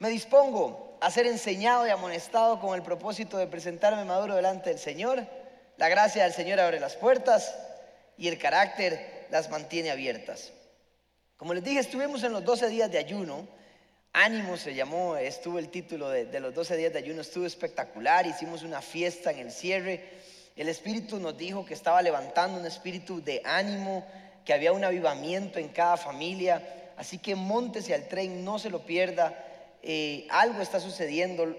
Me dispongo a ser enseñado y amonestado con el propósito de presentarme maduro delante del Señor. La gracia del Señor abre las puertas y el carácter las mantiene abiertas. Como les dije, estuvimos en los 12 días de ayuno. Ánimo se llamó, estuvo el título de, los 12 días de ayuno, estuvo espectacular. Hicimos una fiesta en el cierre. El Espíritu nos dijo que estaba levantando un espíritu de ánimo, que había un avivamiento en cada familia. Así que montese al tren, no se lo pierda. Eh, algo está sucediendo.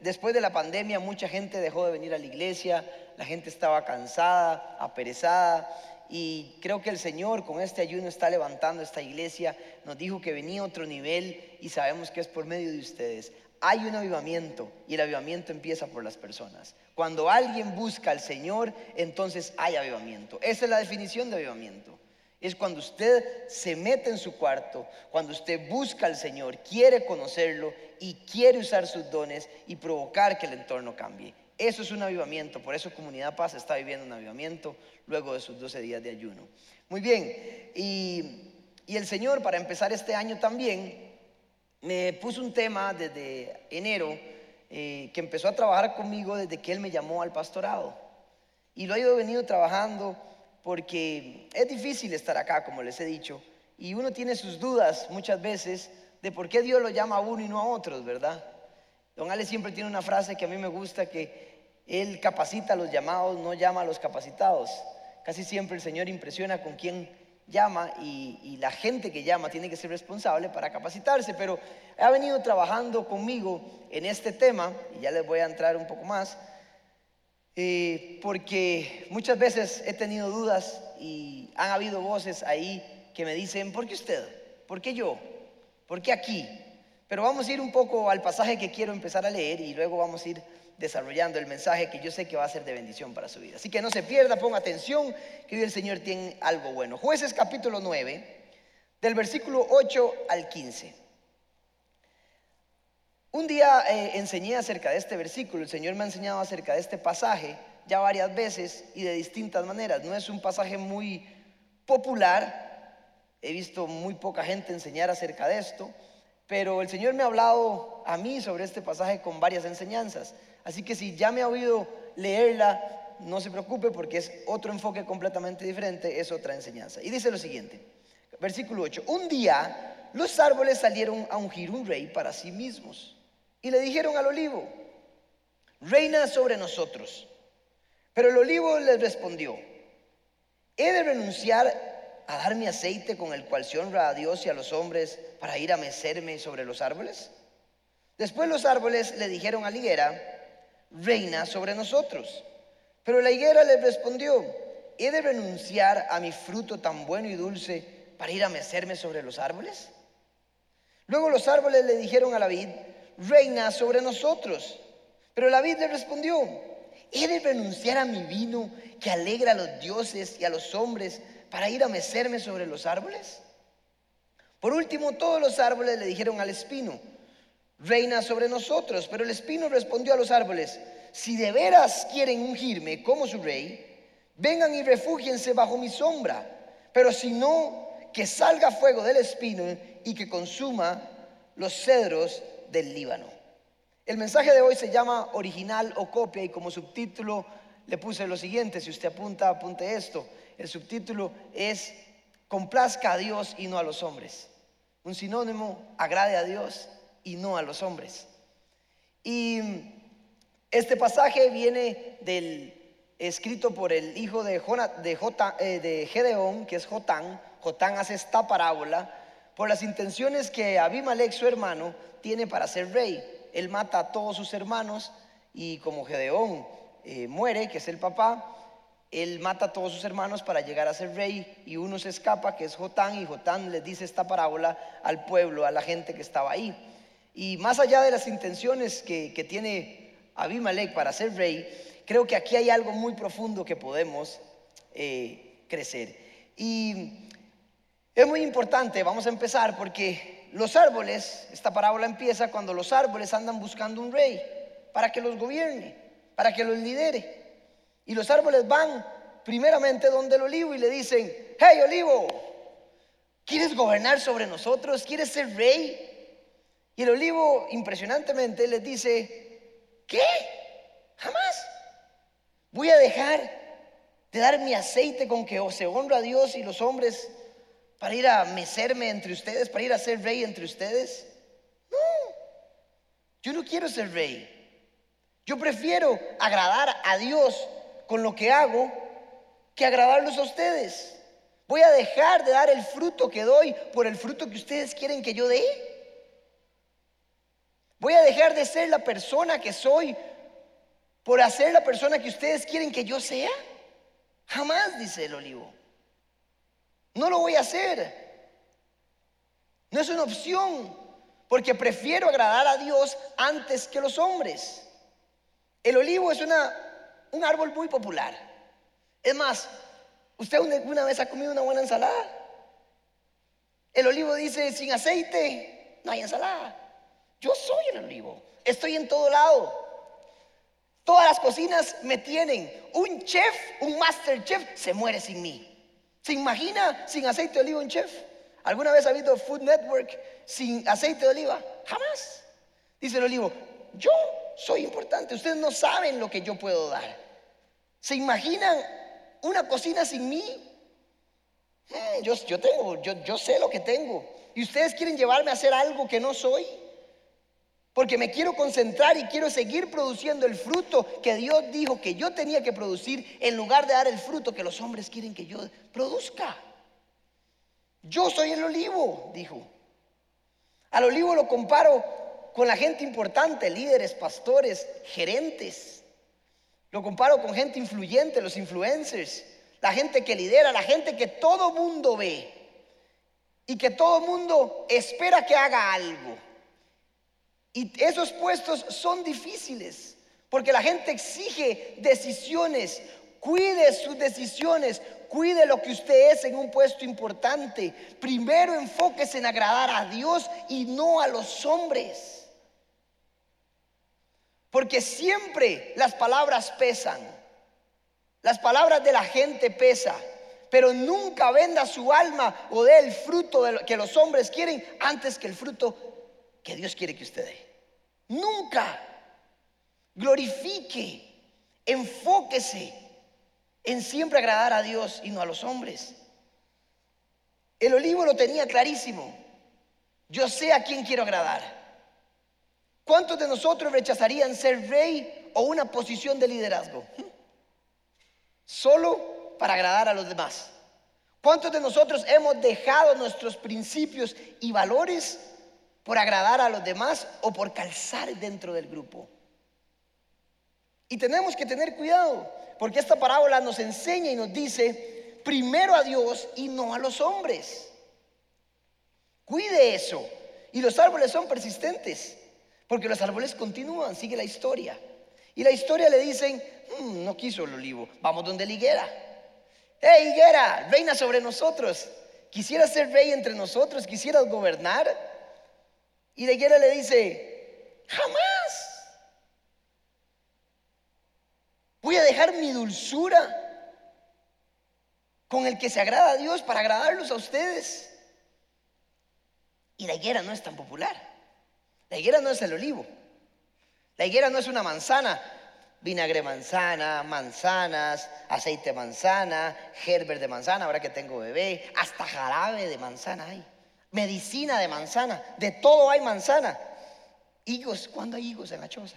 Después de la pandemia mucha gente dejó de venir a la iglesia, la gente estaba cansada, aperezada y creo que el Señor con este ayuno está levantando esta iglesia. Nos dijo que venía otro nivel y sabemos que es por medio de ustedes. Hay un avivamiento y el avivamiento empieza por las personas. Cuando alguien busca al Señor, entonces hay avivamiento. Esa es la definición de avivamiento. Es cuando usted se mete en su cuarto, cuando usted busca al Señor, quiere conocerlo y quiere usar sus dones y provocar que el entorno cambie. Eso es un avivamiento, por eso Comunidad Paz está viviendo un avivamiento luego de sus 12 días de ayuno. Muy bien, y, el Señor para empezar este año también me puso un tema desde enero eh, que empezó a trabajar conmigo desde que Él me llamó al pastorado. Y lo he venido trabajando porque es difícil estar acá, como les he dicho, y uno tiene sus dudas muchas veces de por qué Dios lo llama a uno y no a otros, ¿verdad? Don Ale siempre tiene una frase que a mí me gusta, que Él capacita a los llamados, no llama a los capacitados. Casi siempre el Señor impresiona con quien llama y, y, la gente que llama tiene que ser responsable para capacitarse, pero ha venido trabajando conmigo en este tema, y ya les voy a entrar un poco más, eh, porque muchas veces he tenido dudas y han habido voces ahí que me dicen, ¿por qué usted? ¿Por qué yo? ¿Por qué aquí? Pero vamos a ir un poco al pasaje que quiero empezar a leer y luego vamos a ir desarrollando el mensaje que yo sé que va a ser de bendición para su vida. Así que no se pierda, ponga atención, que el Señor tiene algo bueno. Jueces capítulo 9, del versículo 8 al 15. Un día eh, enseñé acerca de este versículo, el Señor me ha enseñado acerca de este pasaje ya varias veces y de distintas maneras. No es un pasaje muy popular, he visto muy poca gente enseñar acerca de esto, pero el Señor me ha hablado a mí sobre este pasaje con varias enseñanzas. Así que si ya me ha oído leerla, no se preocupe porque es otro enfoque completamente diferente, es otra enseñanza. Y dice lo siguiente, versículo 8, un día los árboles salieron a ungir un rey para sí mismos. Y le dijeron al olivo, reina sobre nosotros. Pero el olivo les respondió, ¿he de renunciar a dar mi aceite con el cual se honra a Dios y a los hombres para ir a mecerme sobre los árboles? Después los árboles le dijeron a la higuera, reina sobre nosotros. Pero la higuera les respondió, ¿he de renunciar a mi fruto tan bueno y dulce para ir a mecerme sobre los árboles? Luego los árboles le dijeron a la vid, reina sobre nosotros. Pero la vid le respondió, ¿he de renunciar a mi vino que alegra a los dioses y a los hombres para ir a mecerme sobre los árboles? Por último, todos los árboles le dijeron al espino, reina sobre nosotros. Pero el espino respondió a los árboles, si de veras quieren ungirme como su rey, vengan y refúgiense bajo mi sombra. Pero si no, que salga fuego del espino y que consuma los cedros del Líbano. El mensaje de hoy se llama original o copia y como subtítulo le puse lo siguiente, si usted apunta, apunte esto. El subtítulo es complazca a Dios y no a los hombres. Un sinónimo, agrade a Dios y no a los hombres. Y este pasaje viene del escrito por el hijo de, de, eh, de Gedeón, que es Jotán. Jotán hace esta parábola por las intenciones que Abimelech, su hermano, tiene para ser rey. Él mata a todos sus hermanos y como Gedeón eh, muere, que es el papá, él mata a todos sus hermanos para llegar a ser rey y uno se escapa, que es Jotán, y Jotán le dice esta parábola al pueblo, a la gente que estaba ahí. Y más allá de las intenciones que, tiene Abimelech para ser rey, creo que aquí hay algo muy profundo que podemos eh, crecer. Y es muy importante, vamos a empezar porque los árboles, esta parábola empieza cuando los árboles andan buscando un rey para que los gobierne, para que los lidere. Y los árboles van primeramente donde el olivo y le dicen, hey olivo, ¿quieres gobernar sobre nosotros? ¿Quieres ser rey? Y el olivo, impresionantemente, les dice, ¿qué? Jamás. Voy a dejar de dar mi aceite con que se honra a Dios y los hombres para ir a mecerme entre ustedes, para ir a ser rey entre ustedes. No, yo no quiero ser rey. Yo prefiero agradar a Dios con lo que hago que agradarlos a ustedes. Voy a dejar de dar el fruto que doy por el fruto que ustedes quieren que yo dé. Voy a dejar de ser la persona que soy por hacer la persona que ustedes quieren que yo sea. Jamás, dice el olivo. No lo voy a hacer. No es una opción, porque prefiero agradar a Dios antes que los hombres. El olivo es una, un árbol muy popular. Es más, ¿usted una vez ha comido una buena ensalada? El olivo dice, sin aceite no hay ensalada. Yo soy el olivo. Estoy en todo lado. Todas las cocinas me tienen. Un chef, un master chef, se muere sin mí. ¿Se imagina sin aceite de oliva un chef? ¿Alguna vez ha visto Food Network sin aceite de oliva? Jamás. Dice el olivo, yo soy importante. Ustedes no saben lo que yo puedo dar. ¿Se imaginan una cocina sin mí? Hmm, yo, yo tengo, yo, yo sé lo que tengo. ¿Y ustedes quieren llevarme a hacer algo que no soy? Porque me quiero concentrar y quiero seguir produciendo el fruto que Dios dijo que yo tenía que producir en lugar de dar el fruto que los hombres quieren que yo produzca. Yo soy el olivo, dijo. Al olivo lo comparo con la gente importante, líderes, pastores, gerentes. Lo comparo con gente influyente, los influencers, la gente que lidera, la gente que todo mundo ve y que todo mundo espera que haga algo. Y esos puestos son difíciles, porque la gente exige decisiones. Cuide sus decisiones, cuide lo que usted es en un puesto importante. Primero enfóquese en agradar a Dios y no a los hombres. Porque siempre las palabras pesan. Las palabras de la gente pesan. Pero nunca venda su alma o dé el fruto de lo que los hombres quieren antes que el fruto que Dios quiere que usted dé. Nunca. Glorifique, enfóquese en siempre agradar a Dios y no a los hombres. El olivo lo tenía clarísimo. Yo sé a quién quiero agradar. ¿Cuántos de nosotros rechazarían ser rey o una posición de liderazgo? Solo para agradar a los demás. ¿Cuántos de nosotros hemos dejado nuestros principios y valores por agradar a los demás o por calzar dentro del grupo. Y tenemos que tener cuidado, porque esta parábola nos enseña y nos dice, primero a Dios y no a los hombres. Cuide eso. Y los árboles son persistentes, porque los árboles continúan, sigue la historia. Y la historia le dicen, mm, no quiso el olivo, vamos donde la higuera. ¡Hey, higuera, reina sobre nosotros! ¿Quisieras ser rey entre nosotros? ¿Quisieras gobernar? Y de quiera le dice, jamás. Voy a dejar mi dulzura con el que se agrada a Dios para agradarlos a ustedes. Y la higuera no es tan popular. La higuera no es el olivo. La higuera no es una manzana. Vinagre manzana, manzanas, aceite manzana, gerber de manzana, ahora que tengo bebé, hasta jarabe de manzana hay medicina de manzana, de todo hay manzana. Higos, ¿cuándo hay higos en la choza?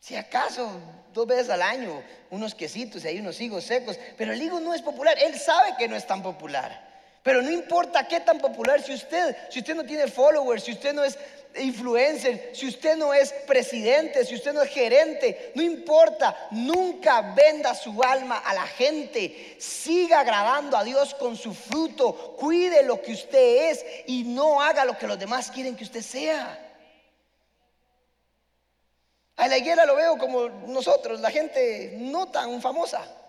Si acaso dos veces al año, unos quesitos y hay unos higos secos, pero el higo no es popular, él sabe que no es tan popular. Pero no importa qué tan popular, si usted, si usted no tiene followers, si usted no es influencer, si usted no es presidente, si usted no es gerente, no importa, nunca venda su alma a la gente. Siga agradando a Dios con su fruto, cuide lo que usted es y no haga lo que los demás quieren que usted sea. A la higuera lo veo como nosotros, la gente no tan famosa.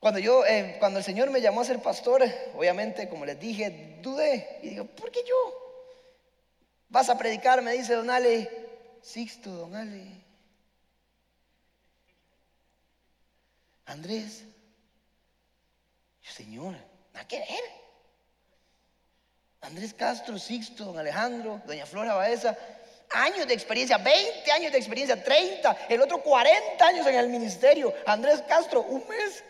Cuando yo, eh, cuando el Señor me llamó a ser pastor, obviamente, como les dije, dudé y digo, ¿por qué yo? Vas a predicar, me dice Don Ale, Sixto, Don Ale. Andrés, Señor, nada que ver. Andrés Castro, Sixto, don Alejandro, doña Flora Baeza, años de experiencia, 20 años de experiencia, 30, el otro 40 años en el ministerio. Andrés Castro, un mes.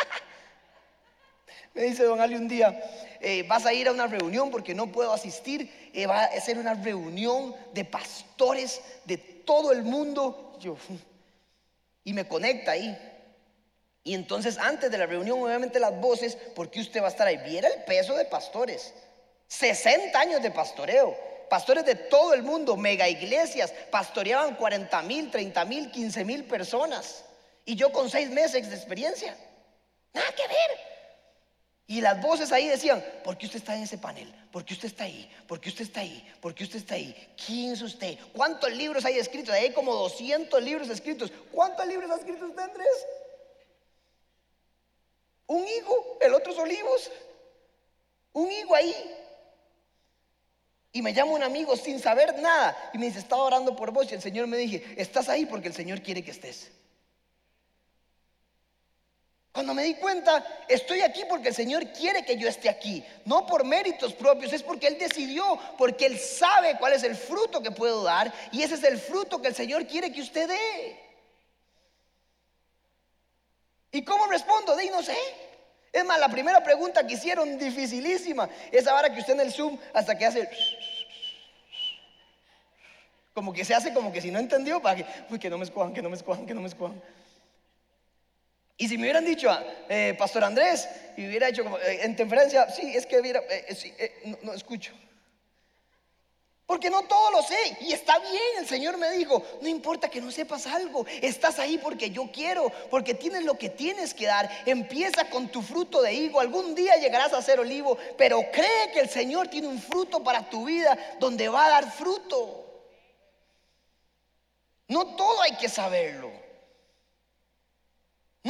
Me dice don Ali un día, eh, vas a ir a una reunión porque no puedo asistir, eh, va a ser una reunión de pastores de todo el mundo. Yo, y me conecta ahí. Y entonces antes de la reunión, obviamente las voces, porque usted va a estar ahí. Viera el peso de pastores. 60 años de pastoreo. Pastores de todo el mundo, mega iglesias, pastoreaban 40 mil, 30 mil, 15 mil personas. Y yo con seis meses de experiencia. Nada que ver. Y las voces ahí decían, ¿por qué usted está en ese panel? ¿Por qué usted está ahí? ¿Por qué usted está ahí? ¿Por qué usted está ahí? ¿Quién es usted? ¿Cuántos libros hay escritos? Hay como 200 libros escritos. ¿Cuántos libros ha escrito usted, Andrés? Un higo, el otro es olivos. Un higo ahí. Y me llama un amigo sin saber nada y me dice, estaba orando por vos y el Señor me dije, estás ahí porque el Señor quiere que estés. Cuando me di cuenta, estoy aquí porque el Señor quiere que yo esté aquí, no por méritos propios, es porque Él decidió, porque Él sabe cuál es el fruto que puedo dar y ese es el fruto que el Señor quiere que usted dé. ¿Y cómo respondo? De no sé. Es más, la primera pregunta que hicieron, dificilísima, esa vara que usted en el Zoom hasta que hace... Como que se hace como que si no entendió, para que, uy, que no me escojan, que no me escojan, que no me escojan. Y si me hubieran dicho, eh, Pastor Andrés, y hubiera hecho como, eh, en temperencia, sí, es que hubiera, eh, no, escucho. Porque no todo lo sé. Y está bien, el Señor me dijo, no importa que no sepas algo, estás ahí porque yo quiero, porque tienes lo que tienes que dar. Empieza con tu fruto de higo, algún día llegarás a ser olivo, pero cree que el Señor tiene un fruto para tu vida donde va a dar fruto. No todo hay que saberlo.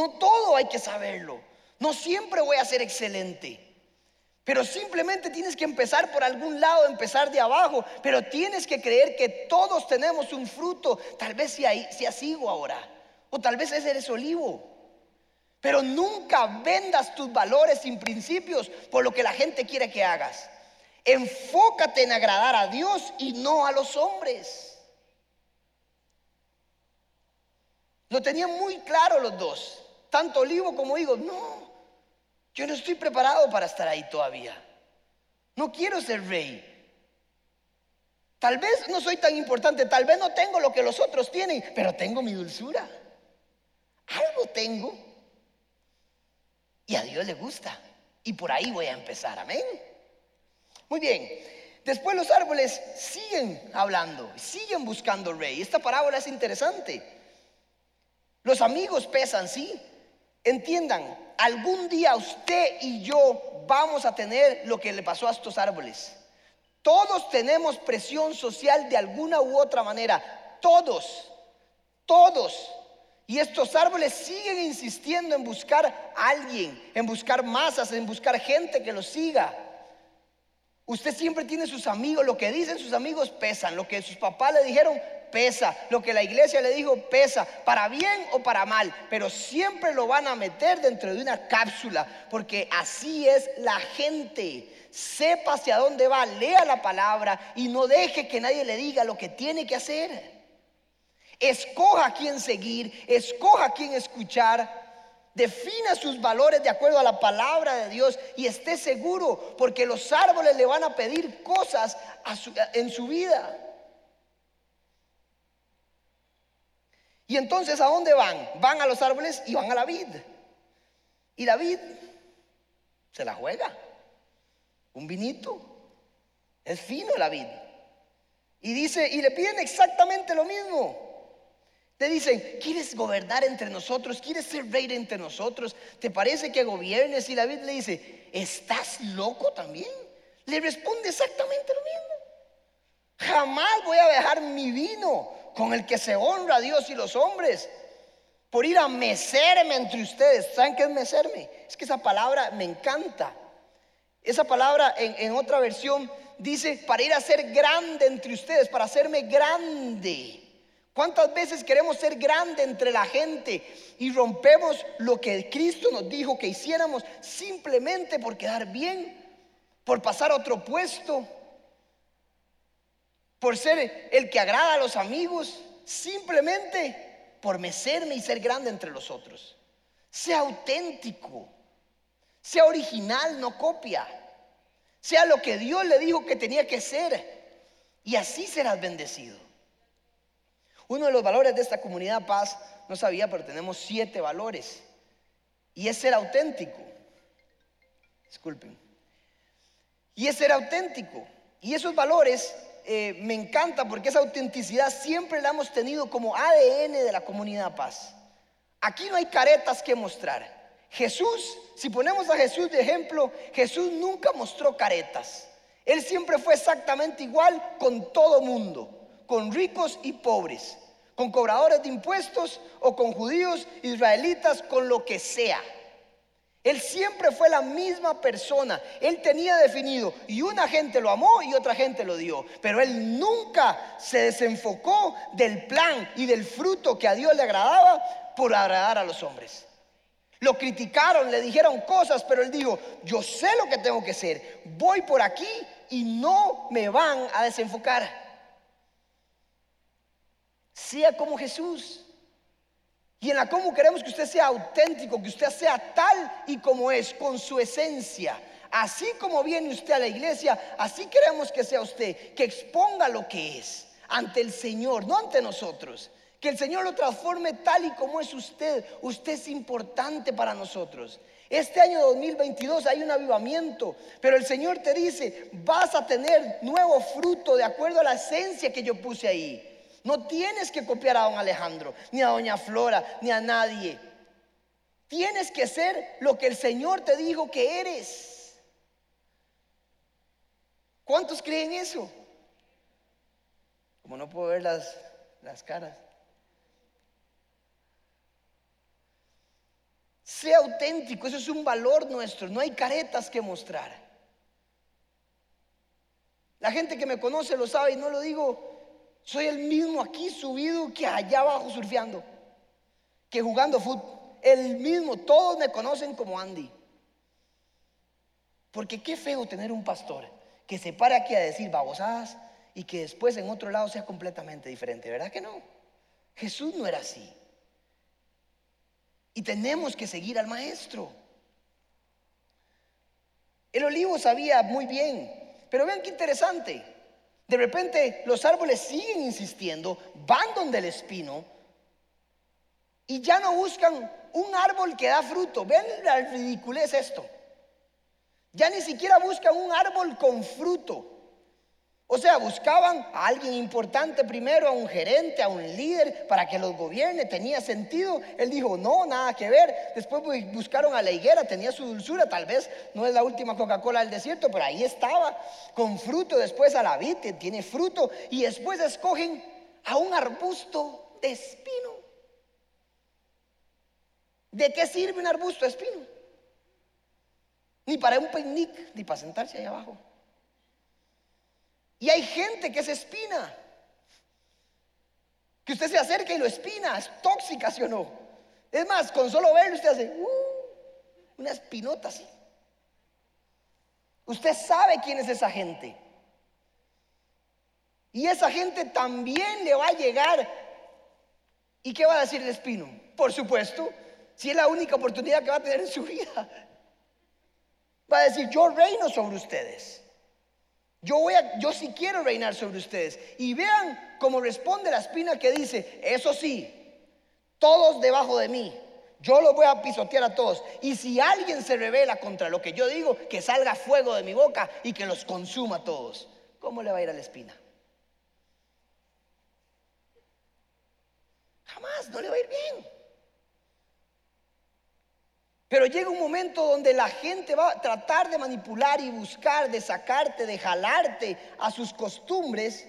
No todo hay que saberlo. No siempre voy a ser excelente. Pero simplemente tienes que empezar por algún lado, empezar de abajo. Pero tienes que creer que todos tenemos un fruto. Tal vez sea sigo ahora. O tal vez ese eres olivo. Pero nunca vendas tus valores sin principios por lo que la gente quiere que hagas. Enfócate en agradar a Dios y no a los hombres. Lo tenían muy claro los dos, tanto Olivo como Higo. No, yo no estoy preparado para estar ahí todavía. No quiero ser rey. Tal vez no soy tan importante, tal vez no tengo lo que los otros tienen, pero tengo mi dulzura. Algo tengo. Y a Dios le gusta. Y por ahí voy a empezar, amén. Muy bien. Después los árboles siguen hablando, siguen buscando rey. Esta parábola es interesante. Los amigos pesan, sí. Entiendan, algún día usted y yo vamos a tener lo que le pasó a estos árboles. Todos tenemos presión social de alguna u otra manera. Todos, todos. Y estos árboles siguen insistiendo en buscar a alguien, en buscar masas, en buscar gente que los siga. Usted siempre tiene sus amigos, lo que dicen sus amigos pesan, lo que sus papás le dijeron pesa, lo que la iglesia le dijo pesa, para bien o para mal, pero siempre lo van a meter dentro de una cápsula, porque así es la gente. Sepa hacia dónde va, lea la palabra y no deje que nadie le diga lo que tiene que hacer. Escoja a quién seguir, escoja a quién escuchar. Defina sus valores de acuerdo a la palabra de Dios y esté seguro porque los árboles le van a pedir cosas en su vida. Y entonces, ¿a dónde van? Van a los árboles y van a la vid. Y la vid se la juega. Un vinito. Es fino la vid. Y dice, y le piden exactamente lo mismo. Le dicen, ¿quieres gobernar entre nosotros? ¿Quieres ser rey entre nosotros? ¿Te parece que gobiernes? Y la vid le dice, ¿estás loco también? Le responde exactamente lo mismo. Jamás voy a dejar mi vino con el que se honra a Dios y los hombres, por ir a mecerme entre ustedes. ¿Saben qué es mecerme? Es que esa palabra me encanta. Esa palabra en, en otra versión dice para ir a ser grande entre ustedes, para hacerme grande. ¿Cuántas veces queremos ser grande entre la gente y rompemos lo que Cristo nos dijo que hiciéramos simplemente por quedar bien? por pasar a otro puesto, por ser el que agrada a los amigos, simplemente por mecerme y ser grande entre los otros. Sea auténtico, sea original, no copia. Sea lo que Dios le dijo que tenía que ser. Y así serás bendecido. Uno de los valores de esta comunidad paz, no sabía, pero tenemos siete valores. Y es ser auténtico. Disculpen. Y es ser auténtico. Y esos valores eh, me encantan porque esa autenticidad siempre la hemos tenido como ADN de la comunidad paz. Aquí no hay caretas que mostrar. Jesús, si ponemos a Jesús de ejemplo, Jesús nunca mostró caretas. Él siempre fue exactamente igual con todo mundo, con ricos y pobres, con cobradores de impuestos o con judíos, israelitas, con lo que sea. Él siempre fue la misma persona. Él tenía definido y una gente lo amó y otra gente lo dio. Pero él nunca se desenfocó del plan y del fruto que a Dios le agradaba por agradar a los hombres. Lo criticaron, le dijeron cosas, pero él dijo, yo sé lo que tengo que hacer. Voy por aquí y no me van a desenfocar. Sea como Jesús. Y en la cómo queremos que usted sea auténtico, que usted sea tal y como es, con su esencia. Así como viene usted a la iglesia, así queremos que sea usted, que exponga lo que es ante el Señor, no ante nosotros. Que el Señor lo transforme tal y como es usted. Usted es importante para nosotros. Este año 2022 hay un avivamiento, pero el Señor te dice, vas a tener nuevo fruto de acuerdo a la esencia que yo puse ahí. No tienes que copiar a don Alejandro, ni a doña Flora, ni a nadie. Tienes que ser lo que el Señor te dijo que eres. ¿Cuántos creen eso? Como no puedo ver las, las caras. Sea auténtico, eso es un valor nuestro, no hay caretas que mostrar. La gente que me conoce lo sabe y no lo digo, soy el mismo aquí subido que allá abajo surfeando, que jugando fútbol. El mismo, todos me conocen como Andy. Porque qué feo tener un pastor que se para aquí a decir babosadas y que después en otro lado sea completamente diferente, ¿verdad que no? Jesús no era así. Y tenemos que seguir al maestro. El olivo sabía muy bien, pero vean qué interesante. De repente los árboles siguen insistiendo, van donde el espino y ya no buscan un árbol que da fruto. Vean la ridiculez esto. Ya ni siquiera buscan un árbol con fruto. O sea, buscaban a alguien importante primero, a un gerente, a un líder, para que los gobierne, tenía sentido. Él dijo, no, nada que ver. Después buscaron a la higuera, tenía su dulzura, tal vez no es la última Coca-Cola del desierto, pero ahí estaba, con fruto. Después a la vid, tiene fruto. Y después escogen a un arbusto de espino. ¿De qué sirve un arbusto de espino? Ni para un picnic, ni para sentarse ahí abajo. Y hay gente que se espina. Que usted se acerca y lo espina. Es tóxica, ¿sí o no? Es más, con solo verlo usted hace uh, una espinota así. Usted sabe quién es esa gente. Y esa gente también le va a llegar. ¿Y qué va a decir el espino? Por supuesto, si es la única oportunidad que va a tener en su vida. Va a decir, yo reino sobre ustedes. Yo, voy a, yo sí quiero reinar sobre ustedes. Y vean cómo responde la espina que dice, eso sí, todos debajo de mí, yo los voy a pisotear a todos. Y si alguien se revela contra lo que yo digo, que salga fuego de mi boca y que los consuma a todos. ¿Cómo le va a ir a la espina? Jamás, no le va a ir bien. Pero llega un momento donde la gente va a tratar de manipular y buscar, de sacarte, de jalarte a sus costumbres.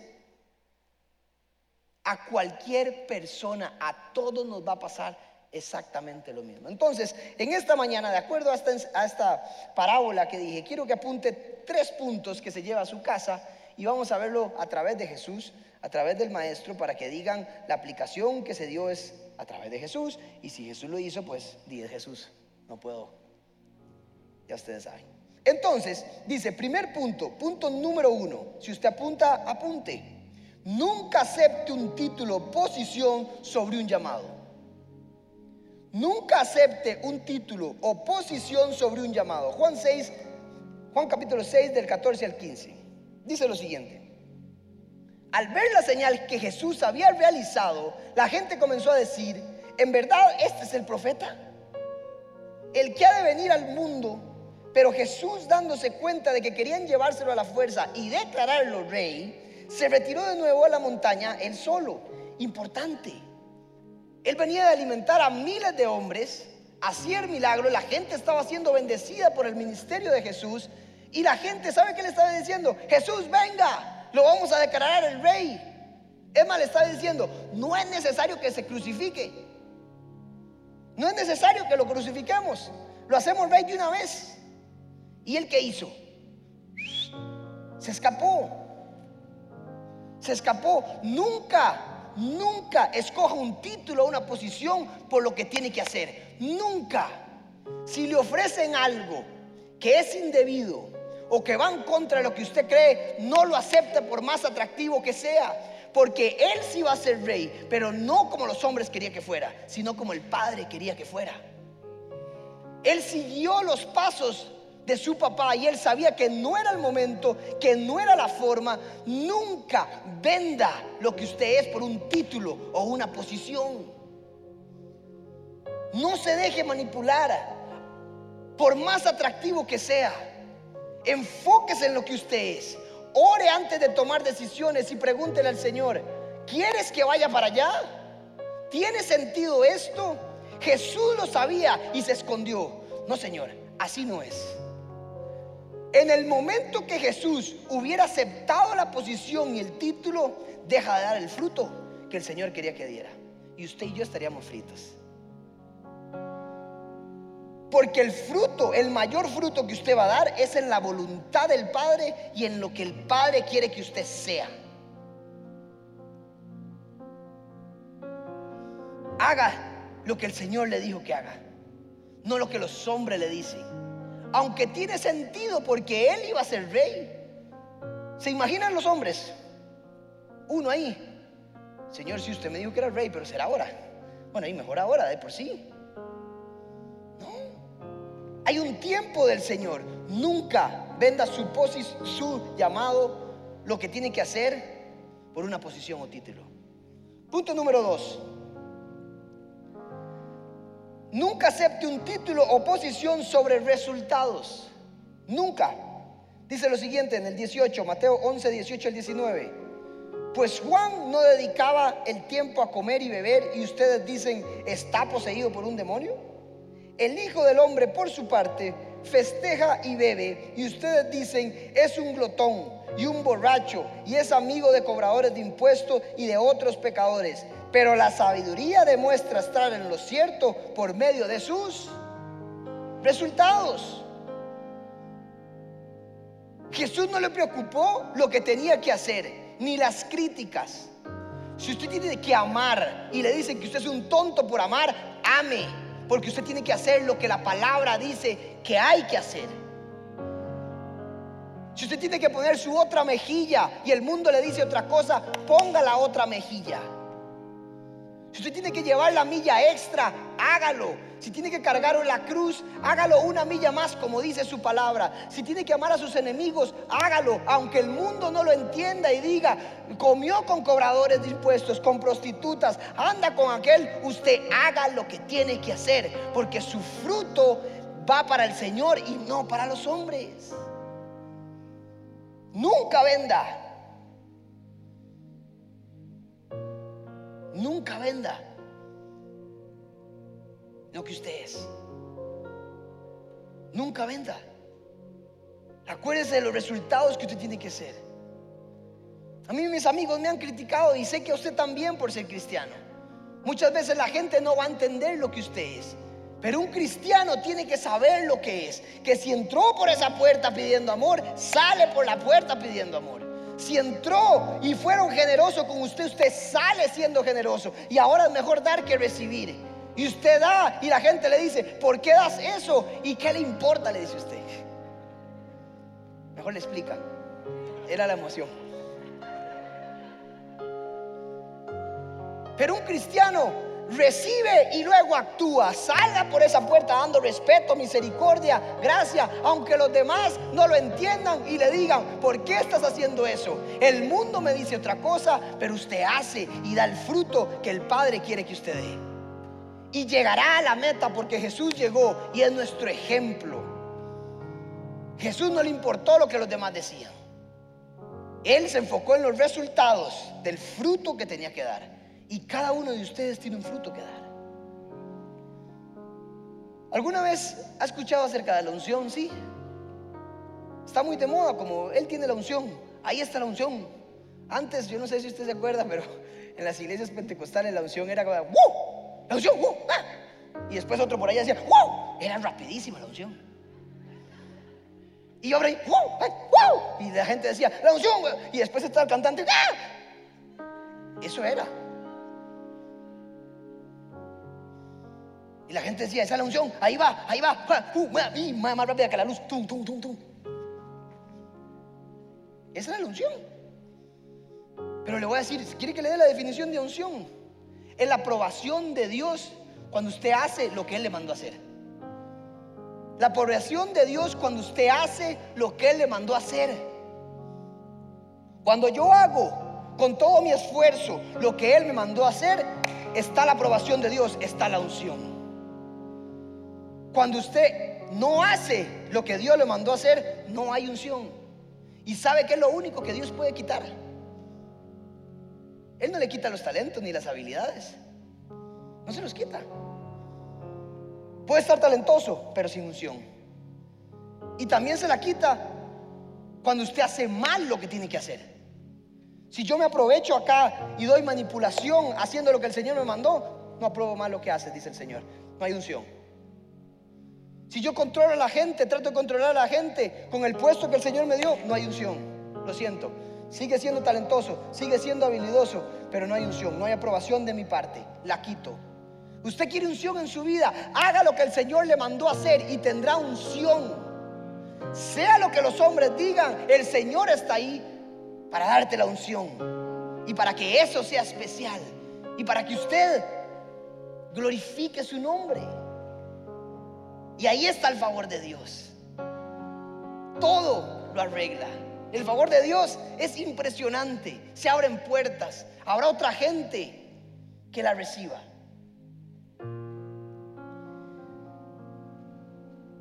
A cualquier persona, a todos nos va a pasar exactamente lo mismo. Entonces, en esta mañana, de acuerdo a esta, a esta parábola que dije, quiero que apunte tres puntos que se lleva a su casa y vamos a verlo a través de Jesús, a través del Maestro, para que digan la aplicación que se dio es a través de Jesús y si Jesús lo hizo, pues di Jesús. No puedo. Ya ustedes saben. Entonces, dice, primer punto, punto número uno, si usted apunta, apunte. Nunca acepte un título o posición sobre un llamado. Nunca acepte un título o posición sobre un llamado. Juan 6, Juan capítulo 6 del 14 al 15. Dice lo siguiente. Al ver la señal que Jesús había realizado, la gente comenzó a decir, ¿en verdad este es el profeta? El que ha de venir al mundo. Pero Jesús dándose cuenta de que querían llevárselo a la fuerza y declararlo rey, se retiró de nuevo a la montaña él solo. Importante. Él venía de alimentar a miles de hombres, hacer milagros, la gente estaba siendo bendecida por el ministerio de Jesús y la gente, ¿sabe qué le estaba diciendo? Jesús, venga, lo vamos a declarar el rey. Más, le está diciendo, no es necesario que se crucifique. No es necesario que lo crucifiquemos. Lo hacemos rey de una vez. ¿Y él qué hizo? Se escapó. Se escapó. Nunca, nunca escoja un título o una posición por lo que tiene que hacer. Nunca. Si le ofrecen algo que es indebido o que va en contra de lo que usted cree, no lo acepte por más atractivo que sea. Porque él sí va a ser rey, pero no como los hombres querían que fuera, sino como el Padre quería que fuera. Él siguió los pasos de su papá y él sabía que no era el momento, que no era la forma. Nunca venda lo que usted es por un título o una posición. No se deje manipular, por más atractivo que sea. Enfóquese en lo que usted es. Ore antes de tomar decisiones y pregúntele al Señor, ¿quieres que vaya para allá? ¿Tiene sentido esto? Jesús lo sabía y se escondió. No, Señor, así no es. En el momento que Jesús hubiera aceptado la posición y el título, deja de dar el fruto que el Señor quería que diera. Y usted y yo estaríamos fritos. Porque el fruto, el mayor fruto que usted va a dar es en la voluntad del Padre y en lo que el Padre quiere que usted sea. Haga lo que el Señor le dijo que haga, no lo que los hombres le dicen aunque tiene sentido porque él iba a ser rey. ¿Se imaginan los hombres? Uno ahí. Señor, si usted me dijo que era rey, pero será ahora. Bueno, y mejor ahora, de por sí. Hay un tiempo del Señor. Nunca venda su posis, su llamado, lo que tiene que hacer por una posición o título. Punto número dos. Nunca acepte un título o posición sobre resultados. Nunca. Dice lo siguiente en el 18, Mateo 11, 18 al 19. Pues Juan no dedicaba el tiempo a comer y beber y ustedes dicen, ¿está poseído por un demonio? El Hijo del Hombre, por su parte, festeja y bebe y ustedes dicen, es un glotón y un borracho y es amigo de cobradores de impuestos y de otros pecadores pero la sabiduría demuestra estar en lo cierto por medio de sus resultados. Jesús no le preocupó lo que tenía que hacer, ni las críticas. Si usted tiene que amar y le dicen que usted es un tonto por amar, ame, porque usted tiene que hacer lo que la palabra dice que hay que hacer. Si usted tiene que poner su otra mejilla y el mundo le dice otra cosa, ponga la otra mejilla. Si usted tiene que llevar la milla extra, hágalo. Si tiene que cargar la cruz, hágalo una milla más, como dice su palabra. Si tiene que amar a sus enemigos, hágalo. Aunque el mundo no lo entienda y diga, comió con cobradores de impuestos, con prostitutas, anda con aquel, usted haga lo que tiene que hacer. Porque su fruto va para el Señor y no para los hombres. Nunca venda Nunca venda lo que usted es. Nunca venda. Acuérdese de los resultados que usted tiene que ser. A mí mis amigos me han criticado y sé que a usted también por ser cristiano. Muchas veces la gente no va a entender lo que usted es. Pero un cristiano tiene que saber lo que es. Que si entró por esa puerta pidiendo amor, sale por la puerta pidiendo amor. Si entró y fueron generosos con usted, usted sale siendo generoso. Y ahora es mejor dar que recibir. Y usted da y la gente le dice, ¿por qué das eso? ¿Y qué le importa? Le dice usted. Mejor le explica. Era la emoción. Pero un cristiano recibe y luego actúa. Salga por esa puerta dando respeto, misericordia, gracia, aunque los demás no lo entiendan y le digan, ¿por qué estás haciendo eso? El mundo me dice otra cosa, pero usted hace y da el fruto que el Padre quiere que usted dé. Y llegará a la meta porque Jesús llegó y es nuestro ejemplo. Jesús no le importó lo que los demás decían. Él se enfocó en los resultados del fruto que tenía que dar. Y cada uno de ustedes tiene un fruto que dar. ¿Alguna vez ha escuchado acerca de la unción? Sí. Está muy de moda, como Él tiene la unción. Ahí está la unción. Antes, yo no sé si usted se acuerda, pero en las iglesias pentecostales la unción era como, ¡wow! La unción, ¡wow! ¡Ah! Y después otro por ahí decía, ¡wow! Era rapidísima la unción. Y yo abrí, ¡wow! ¡wow! Y la gente decía, la unción, y después estaba el cantante, ¡ah! Eso era. Y la gente decía, esa es la unción, ahí va, ahí va, uh, más, rápida que la luz, tum, tum, tum, tum. Esa es la unción. Pero le voy a decir, ¿quiere que le dé la definición de unción? Es la aprobación de Dios cuando usted hace lo que Él le mandó a hacer. La aprobación de Dios cuando usted hace lo que Él le mandó a hacer. Cuando yo hago con todo mi esfuerzo lo que Él me mandó a hacer, está la aprobación de Dios, está la unción. Cuando usted no hace lo que Dios le mandó a hacer, no hay unción. Y sabe que es lo único que Dios puede quitar. Él no le quita los talentos ni las habilidades. No se los quita. Puede estar talentoso, pero sin unción. Y también se la quita cuando usted hace mal lo que tiene que hacer. Si yo me aprovecho acá y doy manipulación haciendo lo que el Señor me mandó, no apruebo mal lo que hace, dice el Señor. No hay unción. Si yo controlo a la gente, trato de controlar a la gente con el puesto que el Señor me dio, no hay unción. Lo siento. Sigue siendo talentoso, sigue siendo habilidoso, pero no hay unción, no hay aprobación de mi parte. La quito. Usted quiere unción en su vida, haga lo que el Señor le mandó hacer y tendrá unción. Sea lo que los hombres digan, el Señor está ahí para darte la unción y para que eso sea especial y para que usted glorifique su nombre. Y ahí está el favor de Dios. Todo lo arregla. El favor de Dios es impresionante. Se abren puertas. Habrá otra gente que la reciba.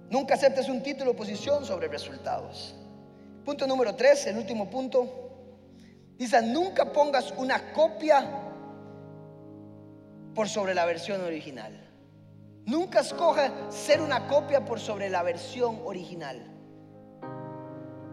Nunca aceptes un título o posición sobre resultados. Punto número tres, el último punto. Dice, nunca pongas una copia por sobre la versión original. Nunca escoja ser una copia por sobre la versión original.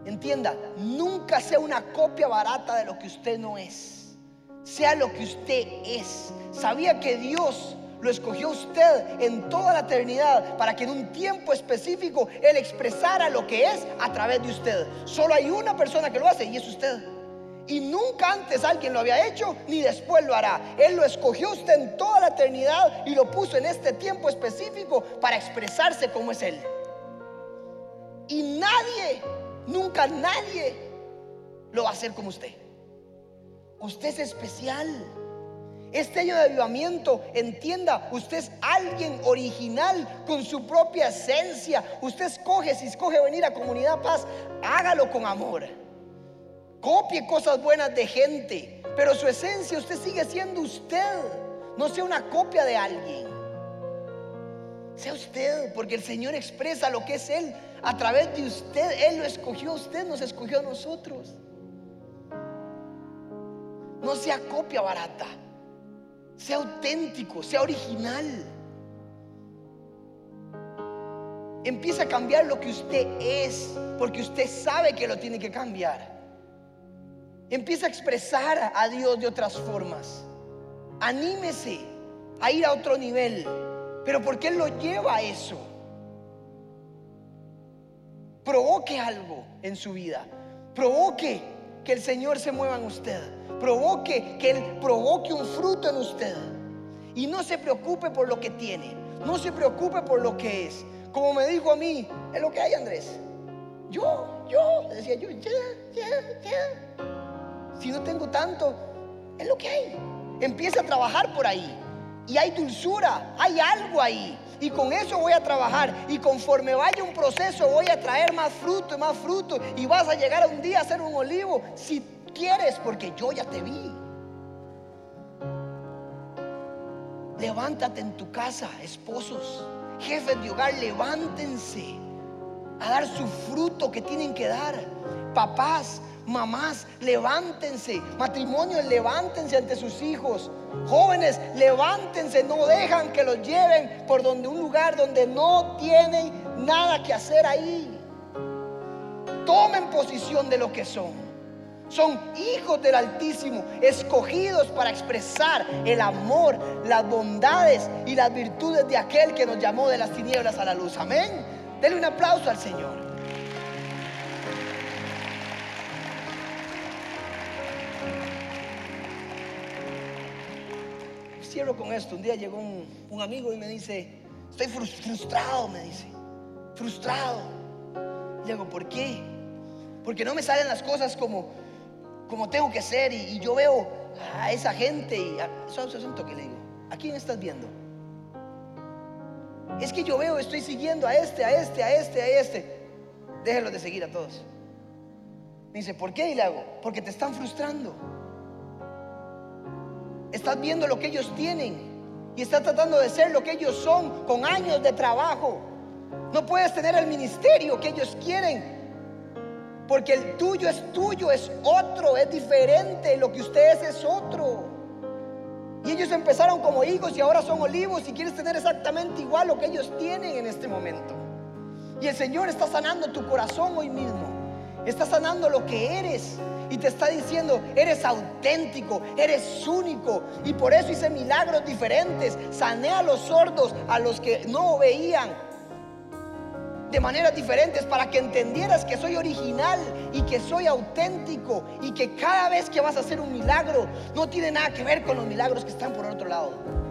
Entienda, nunca sea una copia barata de lo que usted no es. Sea lo que usted es. Sabía que Dios lo escogió usted en toda la eternidad para que en un tiempo específico Él expresara lo que es a través de usted. Solo hay una persona que lo hace y es usted. Y nunca antes alguien lo había hecho, ni después lo hará. Él lo escogió usted en toda la eternidad y lo puso en este tiempo específico para expresarse como es Él. Y nadie, nunca nadie lo va a hacer como usted. Usted es especial. Este año de avivamiento, entienda, usted es alguien original con su propia esencia. Usted escoge, si escoge venir a Comunidad Paz, hágalo con amor. Copie cosas buenas de gente, pero su esencia usted sigue siendo usted. No sea una copia de alguien. Sea usted, porque el Señor expresa lo que es Él a través de usted. Él lo escogió usted, nos escogió a nosotros. No sea copia barata. Sea auténtico, sea original. Empieza a cambiar lo que usted es, porque usted sabe que lo tiene que cambiar. Empieza a expresar a Dios de otras formas. Anímese a ir a otro nivel. Pero ¿por qué Él lo lleva a eso? Provoque algo en su vida. Provoque que el Señor se mueva en usted. Provoque que Él provoque un fruto en usted. Y no se preocupe por lo que tiene. No se preocupe por lo que es. Como me dijo a mí, es lo que hay Andrés. Yo, yo, decía yo, ya, ya, ya. Si no tengo tanto, es lo que hay. Empieza a trabajar por ahí. Y hay dulzura, hay algo ahí. Y con eso voy a trabajar. Y conforme vaya un proceso, voy a traer más fruto y más fruto. Y vas a llegar a un día a ser un olivo. Si quieres, porque yo ya te vi. Levántate en tu casa, esposos, jefes de hogar, levántense a dar su fruto que tienen que dar. Papás, mamás, levántense. Matrimonios, levántense ante sus hijos. Jóvenes, levántense, no dejan que los lleven por donde un lugar donde no tienen nada que hacer ahí. Tomen posición de lo que son. Son hijos del Altísimo, escogidos para expresar el amor, las bondades y las virtudes de aquel que nos llamó de las tinieblas a la luz. Amén. Denle un aplauso al Señor. Cierro con esto. Un día llegó un, amigo y me dice, estoy frustrado, me dice, frustrado. Le digo, ¿por qué? Porque no me salen las cosas como como tengo que ser y, yo veo a esa gente y a, asunto que le digo, ¿a quién estás viendo? Es que yo veo, estoy siguiendo a este, a este, a este, a este. Déjenlo de seguir a todos. Me dice, ¿por qué? Y le hago, porque te están frustrando. Estás viendo lo que ellos tienen y estás tratando de ser lo que ellos son con años de trabajo. No puedes tener el ministerio que ellos quieren porque el tuyo es tuyo, es otro, es diferente. Lo que ustedes es otro. Y ellos empezaron como higos y ahora son olivos y quieres tener exactamente igual lo que ellos tienen en este momento. Y el Señor está sanando tu corazón hoy mismo. Está sanando lo que eres. Y te está diciendo, eres auténtico, eres único. Y por eso hice milagros diferentes. Sané a los sordos, a los que no veían de maneras diferentes para que entendieras que soy original y que soy auténtico y que cada vez que vas a hacer un milagro no tiene nada que ver con los milagros que están por otro lado.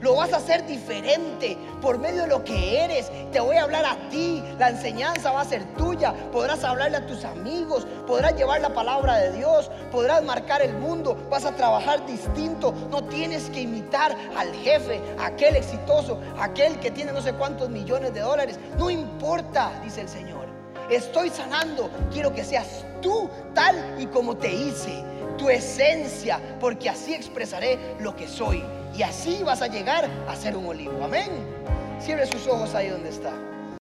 Lo vas a hacer diferente por medio de lo que eres. Te voy a hablar a ti. La enseñanza va a ser tuya. Podrás hablarle a tus amigos. Podrás llevar la palabra de Dios. Podrás marcar el mundo. Vas a trabajar distinto. No tienes que imitar al jefe, aquel exitoso, aquel que tiene no sé cuántos millones de dólares. No importa, dice el Señor. Estoy sanando. Quiero que seas tú tal y como te hice. Tu esencia. Porque así expresaré lo que soy y así vas a llegar a ser un olivo. Amén. Cierre sus ojos ahí donde está.